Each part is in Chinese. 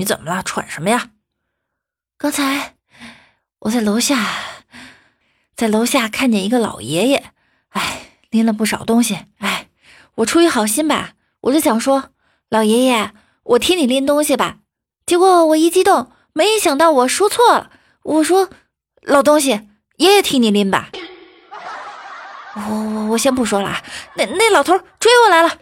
你怎么了？喘什么呀？刚才我在楼下，在楼下看见一个老爷爷，哎，拎了不少东西。哎，我出于好心吧，我就想说，老爷爷，我替你拎东西吧。结果我一激动，没想到我说错了，我说老东西，爷爷替你拎吧。我我我先不说了啊，那那老头追我来了。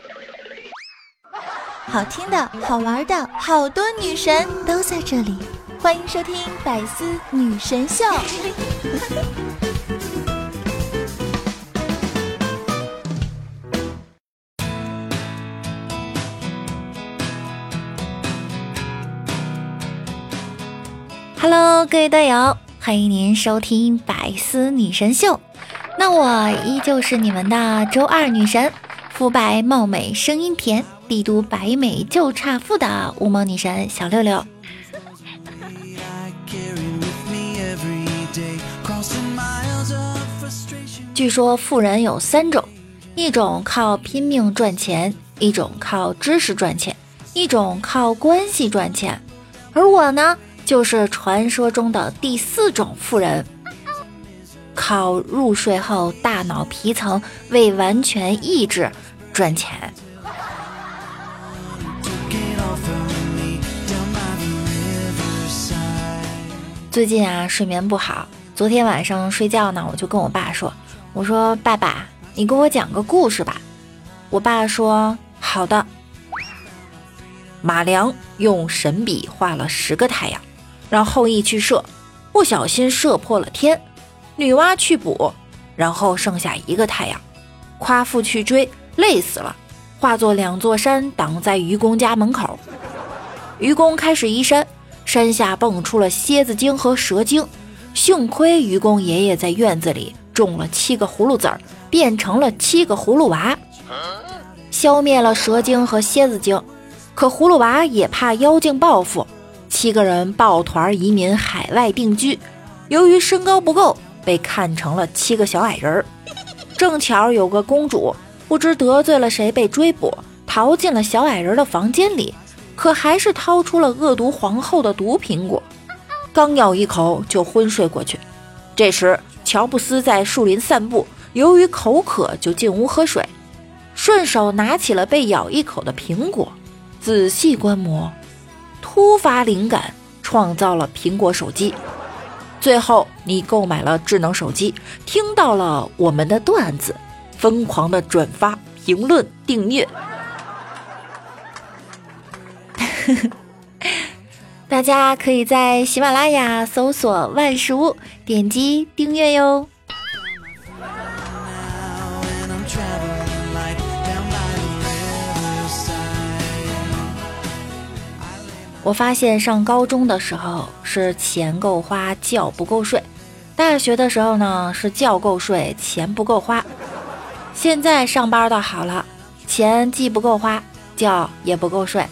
好听的，好玩的，好多女神都在这里，欢迎收听《百思女神秀》。Hello，各位队友，欢迎您收听《百思女神秀》。那我依旧是你们的周二女神，肤白貌美，声音甜。帝都白美就差富的乌蒙女神小六六。据说富人有三种，一种靠拼命赚钱，一种靠知识赚钱，一种靠关系赚钱。而我呢，就是传说中的第四种富人，靠入睡后大脑皮层未完全抑制赚钱。最近啊，睡眠不好。昨天晚上睡觉呢，我就跟我爸说：“我说爸爸，你给我讲个故事吧。”我爸说：“好的。”马良用神笔画了十个太阳，让后羿去射，不小心射破了天。女娲去补，然后剩下一个太阳。夸父去追，累死了，化作两座山挡在愚公家门口。愚公开始移山。山下蹦出了蝎子精和蛇精，幸亏愚公爷爷在院子里种了七个葫芦籽儿，变成了七个葫芦娃，消灭了蛇精和蝎子精。可葫芦娃也怕妖精报复，七个人抱团移民海外定居。由于身高不够，被看成了七个小矮人儿。正巧有个公主不知得罪了谁，被追捕，逃进了小矮人的房间里。可还是掏出了恶毒皇后的毒苹果，刚咬一口就昏睡过去。这时，乔布斯在树林散步，由于口渴就进屋喝水，顺手拿起了被咬一口的苹果，仔细观摩，突发灵感，创造了苹果手机。最后，你购买了智能手机，听到了我们的段子，疯狂的转发、评论、订阅。大家可以在喜马拉雅搜索“万事屋”，点击订阅哟。我发现上高中的时候是钱够花，觉不够睡；大学的时候呢是觉够睡，钱不够花。现在上班倒好了，钱既不够花，觉也不够睡。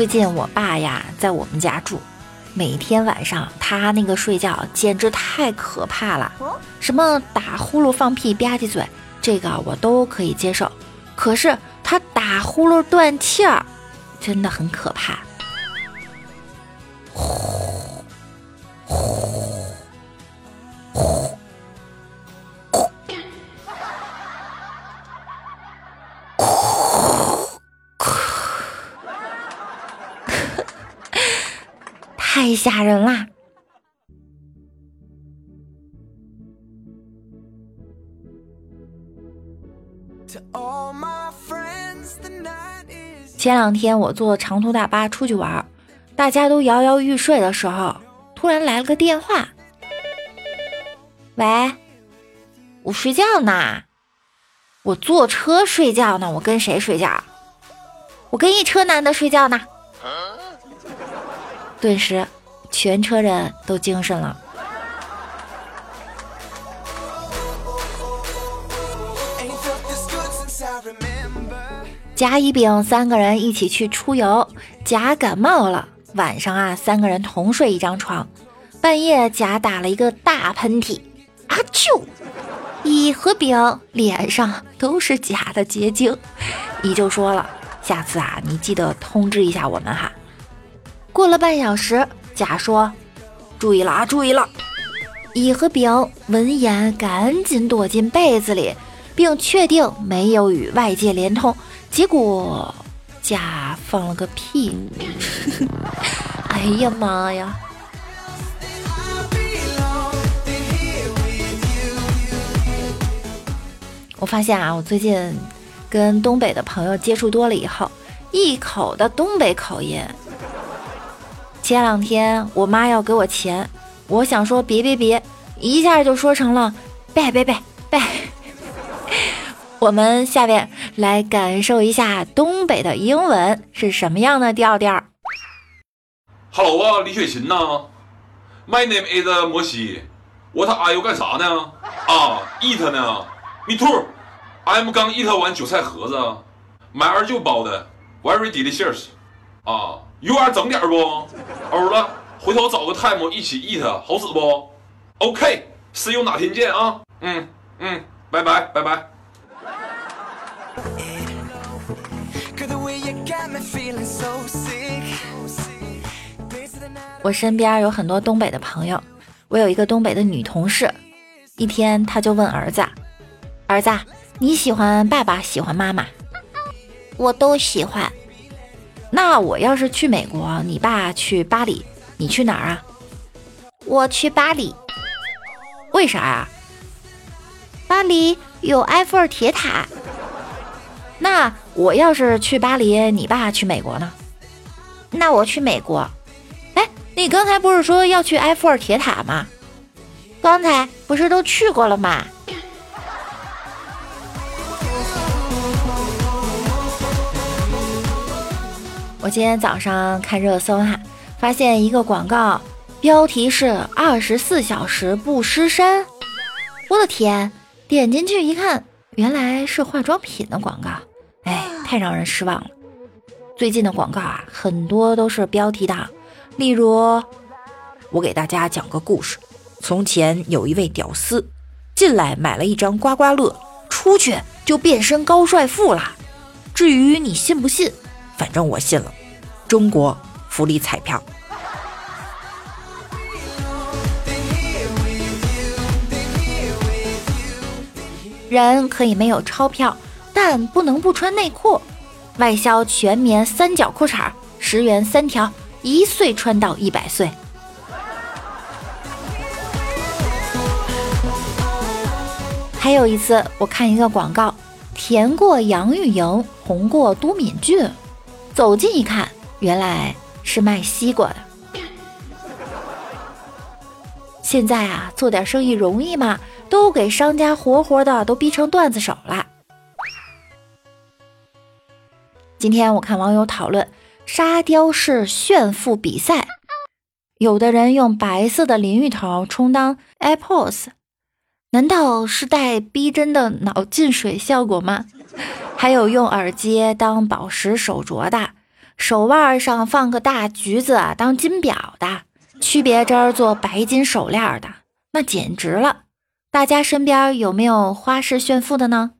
最近我爸呀在我们家住，每天晚上他那个睡觉简直太可怕了，什么打呼噜、放屁、吧唧嘴，这个我都可以接受。可是他打呼噜断气儿，真的很可怕。吓人啦！前两天我坐长途大巴出去玩，大家都摇摇欲睡的时候，突然来了个电话。喂，我睡觉呢，我坐车睡觉呢，我跟谁睡觉？我跟一车男的睡觉呢。顿时，全车人都精神了。甲、乙、丙三个人一起去出游，甲感冒了，晚上啊，三个人同睡一张床。半夜，甲打了一个大喷嚏，啊啾！乙和丙脸上都是甲的结晶。乙就说了：“下次啊，你记得通知一下我们哈。”过了半小时，甲说：“注意了啊，注意了。”乙和丙闻言赶紧躲进被子里，并确定没有与外界连通。结果，甲放了个屁！哎呀妈呀！我发现啊，我最近跟东北的朋友接触多了以后，一口的东北口音。前两天我妈要给我钱，我想说别别别，一下就说成了拜拜拜拜。我们下面来感受一下东北的英文是什么样的调调。Hello 啊，李雪琴呐，My name is 摩西，What are you 干啥呢？啊，eat 呢？Me too，I'm 刚 eat 完韭菜盒子，买二舅包的，Very delicious。啊，You are 整点不？欧了，回头找个 time 一起 eat，好使不？OK，See you 哪天见啊？嗯嗯，拜拜拜拜。我身边有很多东北的朋友，我有一个东北的女同事，一天她就问儿子：“儿子，你喜欢爸爸喜欢妈妈？”“我都喜欢。”“那我要是去美国，你爸去巴黎，你去哪儿啊？”“我去巴黎。”“为啥呀？”“巴黎有埃菲尔铁塔。”“那我要是去巴黎，你爸去美国呢？”“那我去美国。”哎你刚才不是说要去埃菲尔铁塔吗？刚才不是都去过了吗？今天早上看热搜哈，发现一个广告，标题是“二十四小时不失身”。我的天！点进去一看，原来是化妆品的广告。哎，太让人失望了。最近的广告啊，很多都是标题党。例如，我给大家讲个故事。从前有一位屌丝，进来买了一张刮刮乐，出去就变身高帅富了。至于你信不信，反正我信了。中国福利彩票。人可以没有钞票，但不能不穿内裤。外销全棉三角裤衩，十元三条。一岁穿到一百岁。还有一次，我看一个广告，甜过杨钰莹，红过都敏俊。走近一看，原来是卖西瓜的。现在啊，做点生意容易吗？都给商家活活的都逼成段子手了。今天我看网友讨论。沙雕式炫富比赛，有的人用白色的淋浴头充当 AirPods，难道是带逼真的脑进水效果吗？还有用耳机当宝石手镯的，手腕上放个大橘子当金表的，区别针做白金手链的，那简直了！大家身边有没有花式炫富的呢？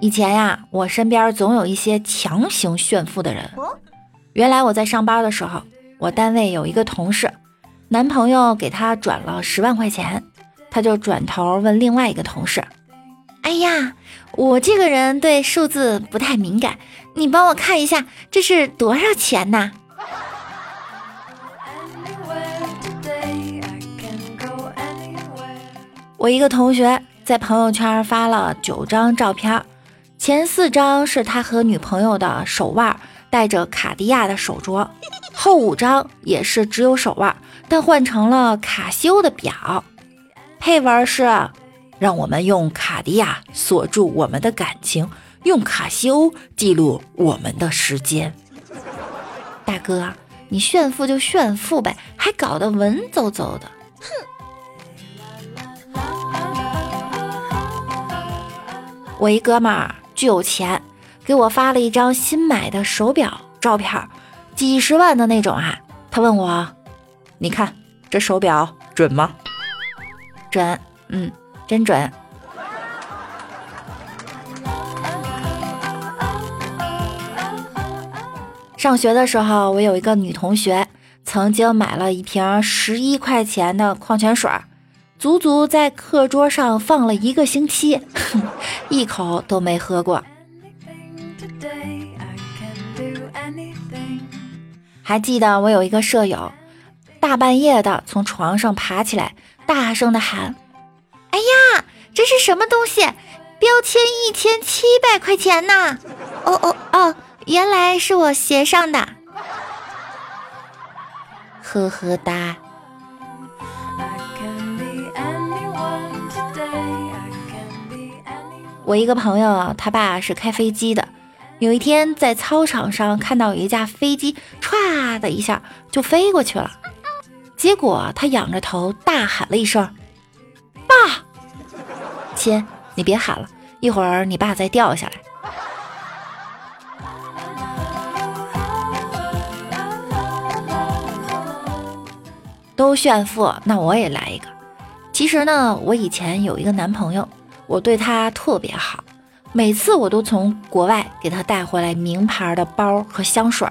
以前呀，我身边总有一些强行炫富的人。原来我在上班的时候，我单位有一个同事，男朋友给她转了十万块钱，他就转头问另外一个同事：“哎呀，我这个人对数字不太敏感，你帮我看一下这是多少钱呐？”我一个同学在朋友圈发了九张照片。前四张是他和女朋友的手腕，戴着卡地亚的手镯；后五张也是只有手腕，但换成了卡西欧的表。配文是：让我们用卡地亚锁住我们的感情，用卡西欧记录我们的时间。大哥，你炫富就炫富呗，还搞得文绉绉的，哼！我一哥们儿。巨有钱，给我发了一张新买的手表照片，几十万的那种啊！他问我：“你看这手表准吗？”准，嗯，真准。上学的时候，我有一个女同学，曾经买了一瓶十一块钱的矿泉水，足足在课桌上放了一个星期，一口都没喝过。还记得我有一个舍友，大半夜的从床上爬起来，大声的喊：“哎呀，这是什么东西？标签一千七百块钱呢！”哦哦哦，原来是我鞋上的，呵呵哒。我一个朋友，他爸是开飞机的。有一天，在操场上看到一架飞机，唰的一下就飞过去了。结果他仰着头大喊了一声：“爸，亲，你别喊了，一会儿你爸再掉下来。”都炫富，那我也来一个。其实呢，我以前有一个男朋友，我对他特别好。每次我都从国外给他带回来名牌的包和香水，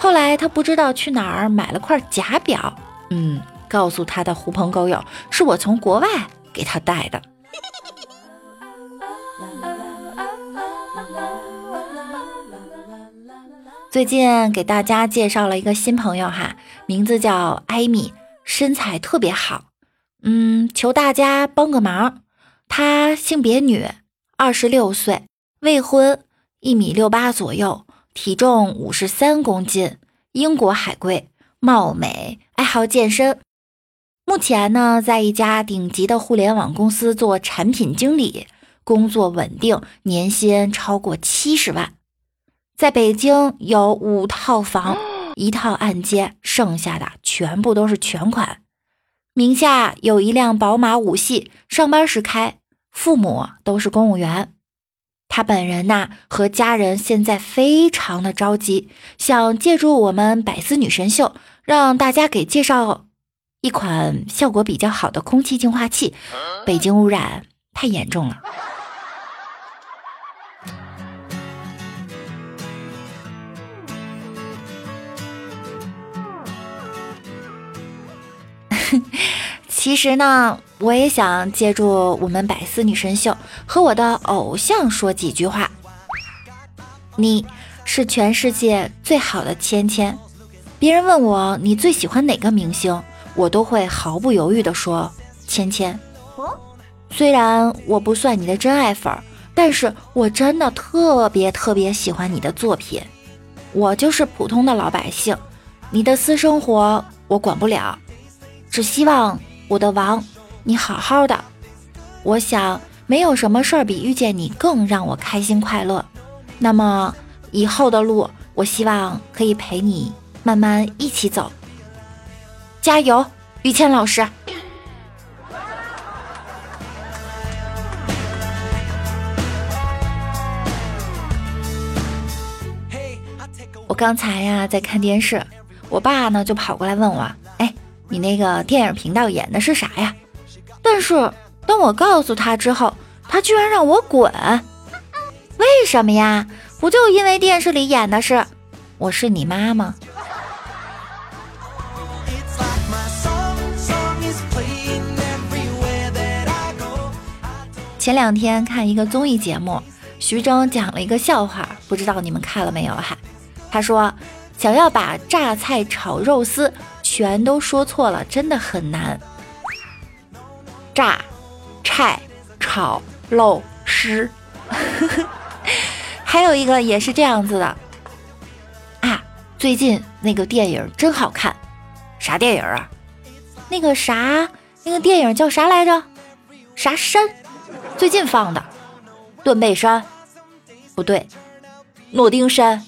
后来他不知道去哪儿买了块假表，嗯，告诉他的狐朋狗友是我从国外给他带的。最近给大家介绍了一个新朋友哈，名字叫艾米，身材特别好，嗯，求大家帮个忙，她性别女。二十六岁，未婚，一米六八左右，体重五十三公斤，英国海归，貌美，爱好健身。目前呢，在一家顶级的互联网公司做产品经理，工作稳定，年薪超过七十万。在北京有五套房，一套按揭，剩下的全部都是全款。名下有一辆宝马五系，上班时开。父母都是公务员，他本人呐和家人现在非常的着急，想借助我们百思女神秀，让大家给介绍一款效果比较好的空气净化器。北京污染太严重了。其实呢，我也想借助我们百思女神秀和我的偶像说几句话。你是全世界最好的芊芊，别人问我你最喜欢哪个明星，我都会毫不犹豫地说芊芊。虽然我不算你的真爱粉，但是我真的特别特别喜欢你的作品。我就是普通的老百姓，你的私生活我管不了，只希望。我的王，你好好的。我想没有什么事儿比遇见你更让我开心快乐。那么以后的路，我希望可以陪你慢慢一起走。加油，于谦老师。我刚才呀在看电视，我爸呢就跑过来问我。你那个电影频道演的是啥呀？但是当我告诉他之后，他居然让我滚。为什么呀？不就因为电视里演的是我是你妈吗？前两天看一个综艺节目，徐峥讲了一个笑话，不知道你们看了没有哈？他说想要把榨菜炒肉丝。全都说错了，真的很难。榨菜炒肉丝，还有一个也是这样子的啊。最近那个电影真好看，啥电影啊？那个啥，那个电影叫啥来着？啥山？最近放的？断背山？不对，诺丁山？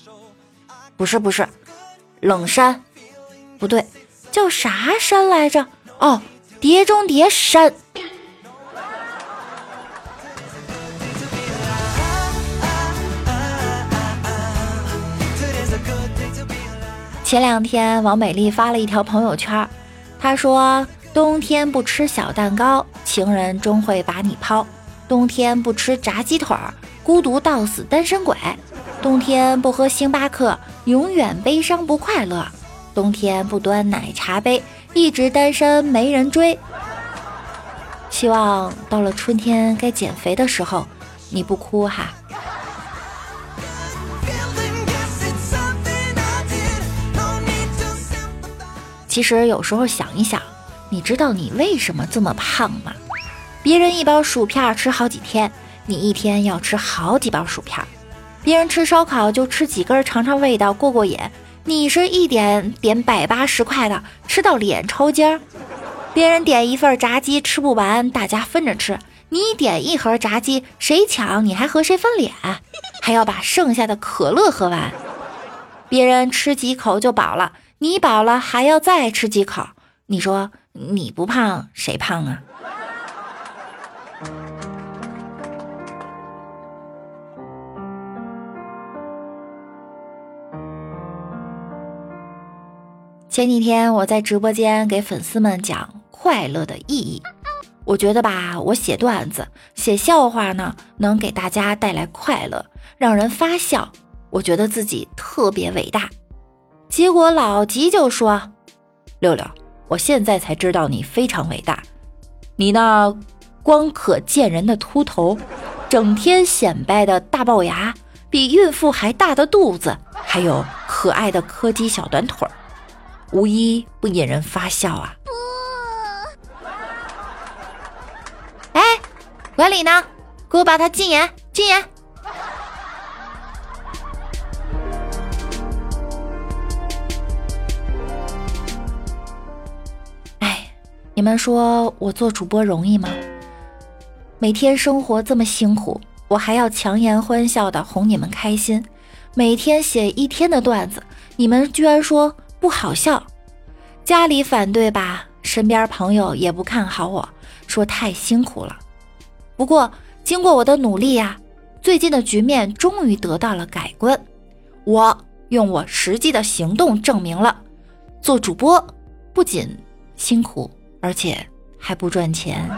不是不是，冷山？不对。叫啥山来着？哦，碟中谍山。前两天王美丽发了一条朋友圈，她说：“冬天不吃小蛋糕，情人终会把你抛；冬天不吃炸鸡腿，孤独到死单身鬼；冬天不喝星巴克，永远悲伤不快乐；冬天不端奶茶杯，一直单身没人追。”希望到了春天该减肥的时候，你不哭哈。其实有时候想一想，你知道你为什么这么胖吗？别人一包薯片吃好几天，你一天要吃好几包薯片；别人吃烧烤就吃几根尝尝味道过过瘾，你是一点点百八十块的吃到脸抽筋儿；别人点一份炸鸡吃不完，大家分着吃，你点一盒炸鸡谁抢你还和谁分脸，还要把剩下的可乐喝完；别人吃几口就饱了。你饱了还要再吃几口？你说你不胖谁胖啊？前几天我在直播间给粉丝们讲快乐的意义，我觉得吧，我写段子、写笑话呢，能给大家带来快乐，让人发笑，我觉得自己特别伟大。结果老吉就说：“六六，我现在才知道你非常伟大。你那光可见人的秃头，整天显摆的大龅牙，比孕妇还大的肚子，还有可爱的柯基小短腿儿，无一不引人发笑啊！”哎，管理呢？给我把他禁言，禁言。哎你们说我做主播容易吗？每天生活这么辛苦，我还要强颜欢笑的哄你们开心。每天写一天的段子，你们居然说不好笑。家里反对吧，身边朋友也不看好我，说太辛苦了。不过经过我的努力呀，最近的局面终于得到了改观。我用我实际的行动证明了，做主播不仅辛苦。而且还不赚钱。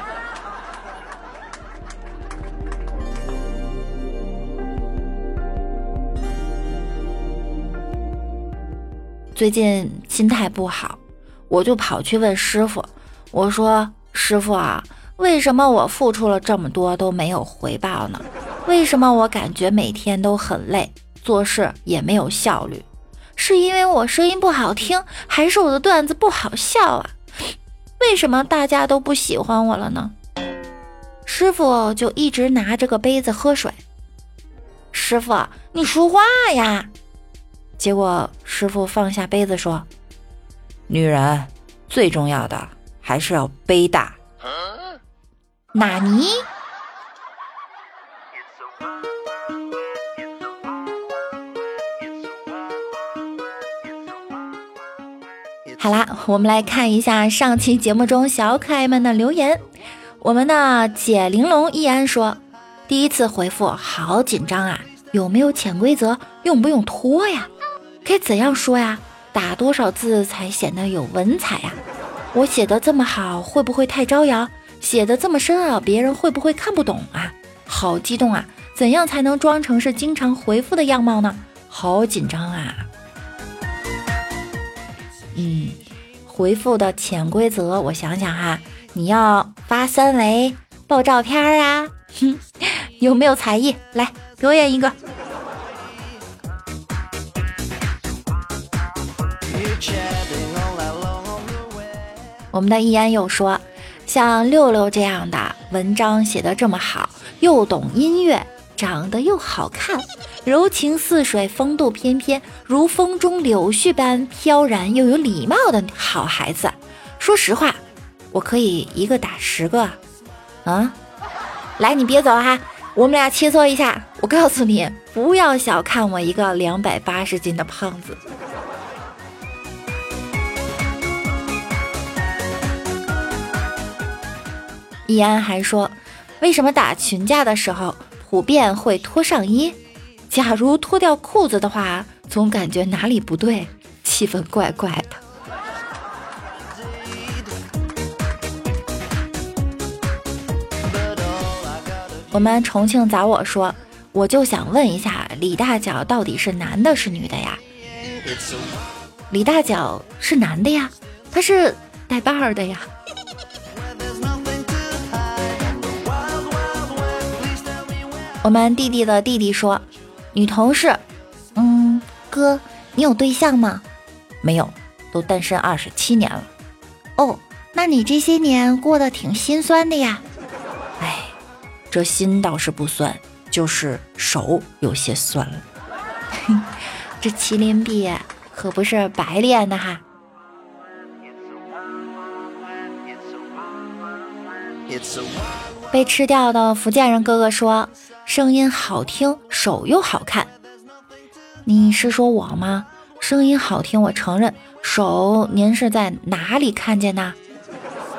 最近心态不好，我就跑去问师傅：“我说师傅啊，为什么我付出了这么多都没有回报呢？为什么我感觉每天都很累，做事也没有效率？是因为我声音不好听，还是我的段子不好笑啊？”为什么大家都不喜欢我了呢？师傅就一直拿着个杯子喝水。师傅，你说话呀！结果师傅放下杯子说：“女人最重要的还是要杯大。”纳尼？好啦，我们来看一下上期节目中小可爱们的留言。我们的解玲珑依然说，第一次回复好紧张啊，有没有潜规则？用不用拖呀？该怎样说呀？打多少字才显得有文采呀？我写的这么好，会不会太招摇？写的这么深奥，别人会不会看不懂啊？好激动啊！怎样才能装成是经常回复的样貌呢？好紧张啊！嗯，回复的潜规则，我想想哈，你要发三维、爆照片啊，哼，有没有才艺？来表演一个。我们的易安又说，像六六这样的文章写的这么好，又懂音乐。长得又好看，柔情似水，风度翩翩，如风中柳絮般飘然又有礼貌的好孩子。说实话，我可以一个打十个啊！来，你别走哈，我们俩切磋一下。我告诉你，不要小看我一个两百八十斤的胖子。易安还说，为什么打群架的时候？普遍会脱上衣，假如脱掉裤子的话，总感觉哪里不对，气氛怪怪的。我们重庆崽我说，我就想问一下，李大脚到底是男的是女的呀？李大脚是男的呀，他是带把儿的呀。我们弟弟的弟弟说，女同事，嗯，哥，你有对象吗？没有，都单身二十七年了。哦，那你这些年过得挺心酸的呀。哎，这心倒是不酸，就是手有些酸了。这麒麟臂可不是白练的哈。被吃掉的福建人哥哥说。声音好听，手又好看，你是说我吗？声音好听，我承认。手您是在哪里看见的？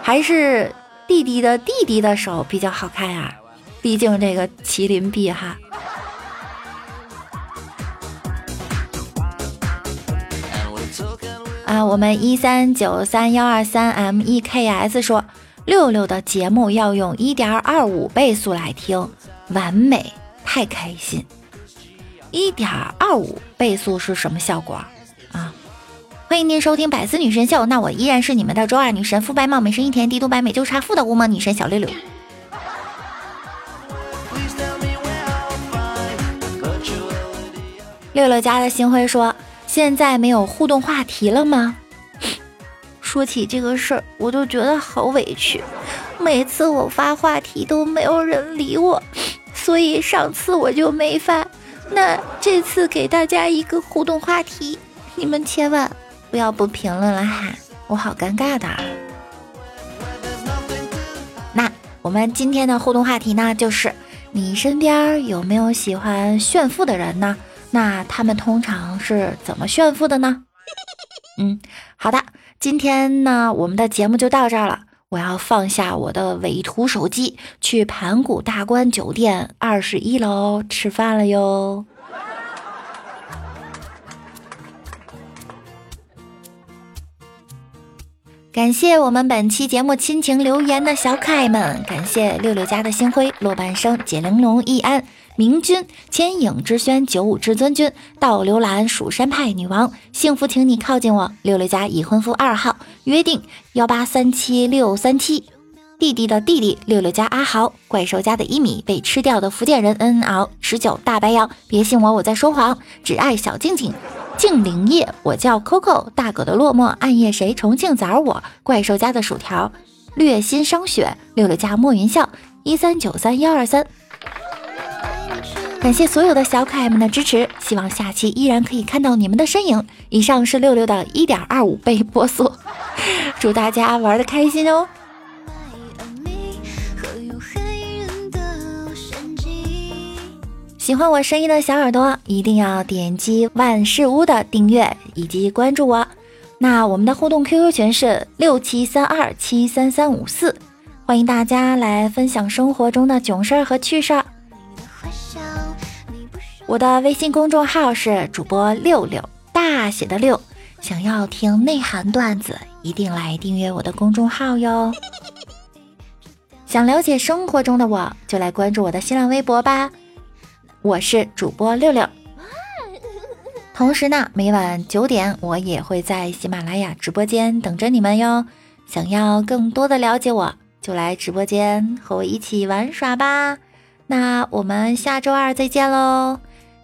还是弟弟的弟弟的手比较好看啊？毕竟这个麒麟臂哈。啊，我们一三九三幺二三 M E K S 说，六六的节目要用一点二五倍速来听。完美，太开心！一点二五倍速是什么效果啊？欢迎您收听《百思女神秀》，那我依然是你们的周二女神，肤白貌美，声音甜，帝都白美就差富的乌蒙女神小六六。六六家的星辉说：“现在没有互动话题了吗？”说起这个事儿，我就觉得好委屈。每次我发话题都没有人理我。所以上次我就没发，那这次给大家一个互动话题，你们千万不要不评论了哈，我好尴尬的。那我们今天的互动话题呢，就是你身边有没有喜欢炫富的人呢？那他们通常是怎么炫富的呢？嗯，好的，今天呢，我们的节目就到这儿了。我要放下我的伪图手机，去盘古大观酒店二十一楼吃饭了哟。感谢我们本期节目亲情留言的小可爱们，感谢六六家的星辉、落半生、解玲珑、易安。明君、千影之轩、九五至尊君、倒流蓝、蜀山派女王、幸福，请你靠近我。六六家已婚夫二号约定幺八三七六三七，弟弟的弟弟六六家阿豪，怪兽家的一米被吃掉的福建人 N L 十九大白羊，别信我我在说谎，只爱小静静，静灵叶，我叫 Coco，大狗的落寞，暗夜谁？重庆崽我，怪兽家的薯条，略心伤雪，六六家莫云笑，一三九三幺二三。感谢所有的小可爱们的支持，希望下期依然可以看到你们的身影。以上是六六的一点二五倍波速，祝大家玩的开心哦！喜欢我声音的小耳朵，一定要点击万事屋的订阅以及关注我。那我们的互动 QQ 群是六七三二七三三五四，欢迎大家来分享生活中的囧事儿和趣事儿。我的微信公众号是主播六六大写的六，想要听内涵段子，一定来订阅我的公众号哟。想了解生活中的我，就来关注我的新浪微博吧。我是主播六六。同时呢，每晚九点我也会在喜马拉雅直播间等着你们哟。想要更多的了解我，就来直播间和我一起玩耍吧。那我们下周二再见喽。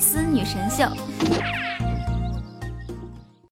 丝女神秀。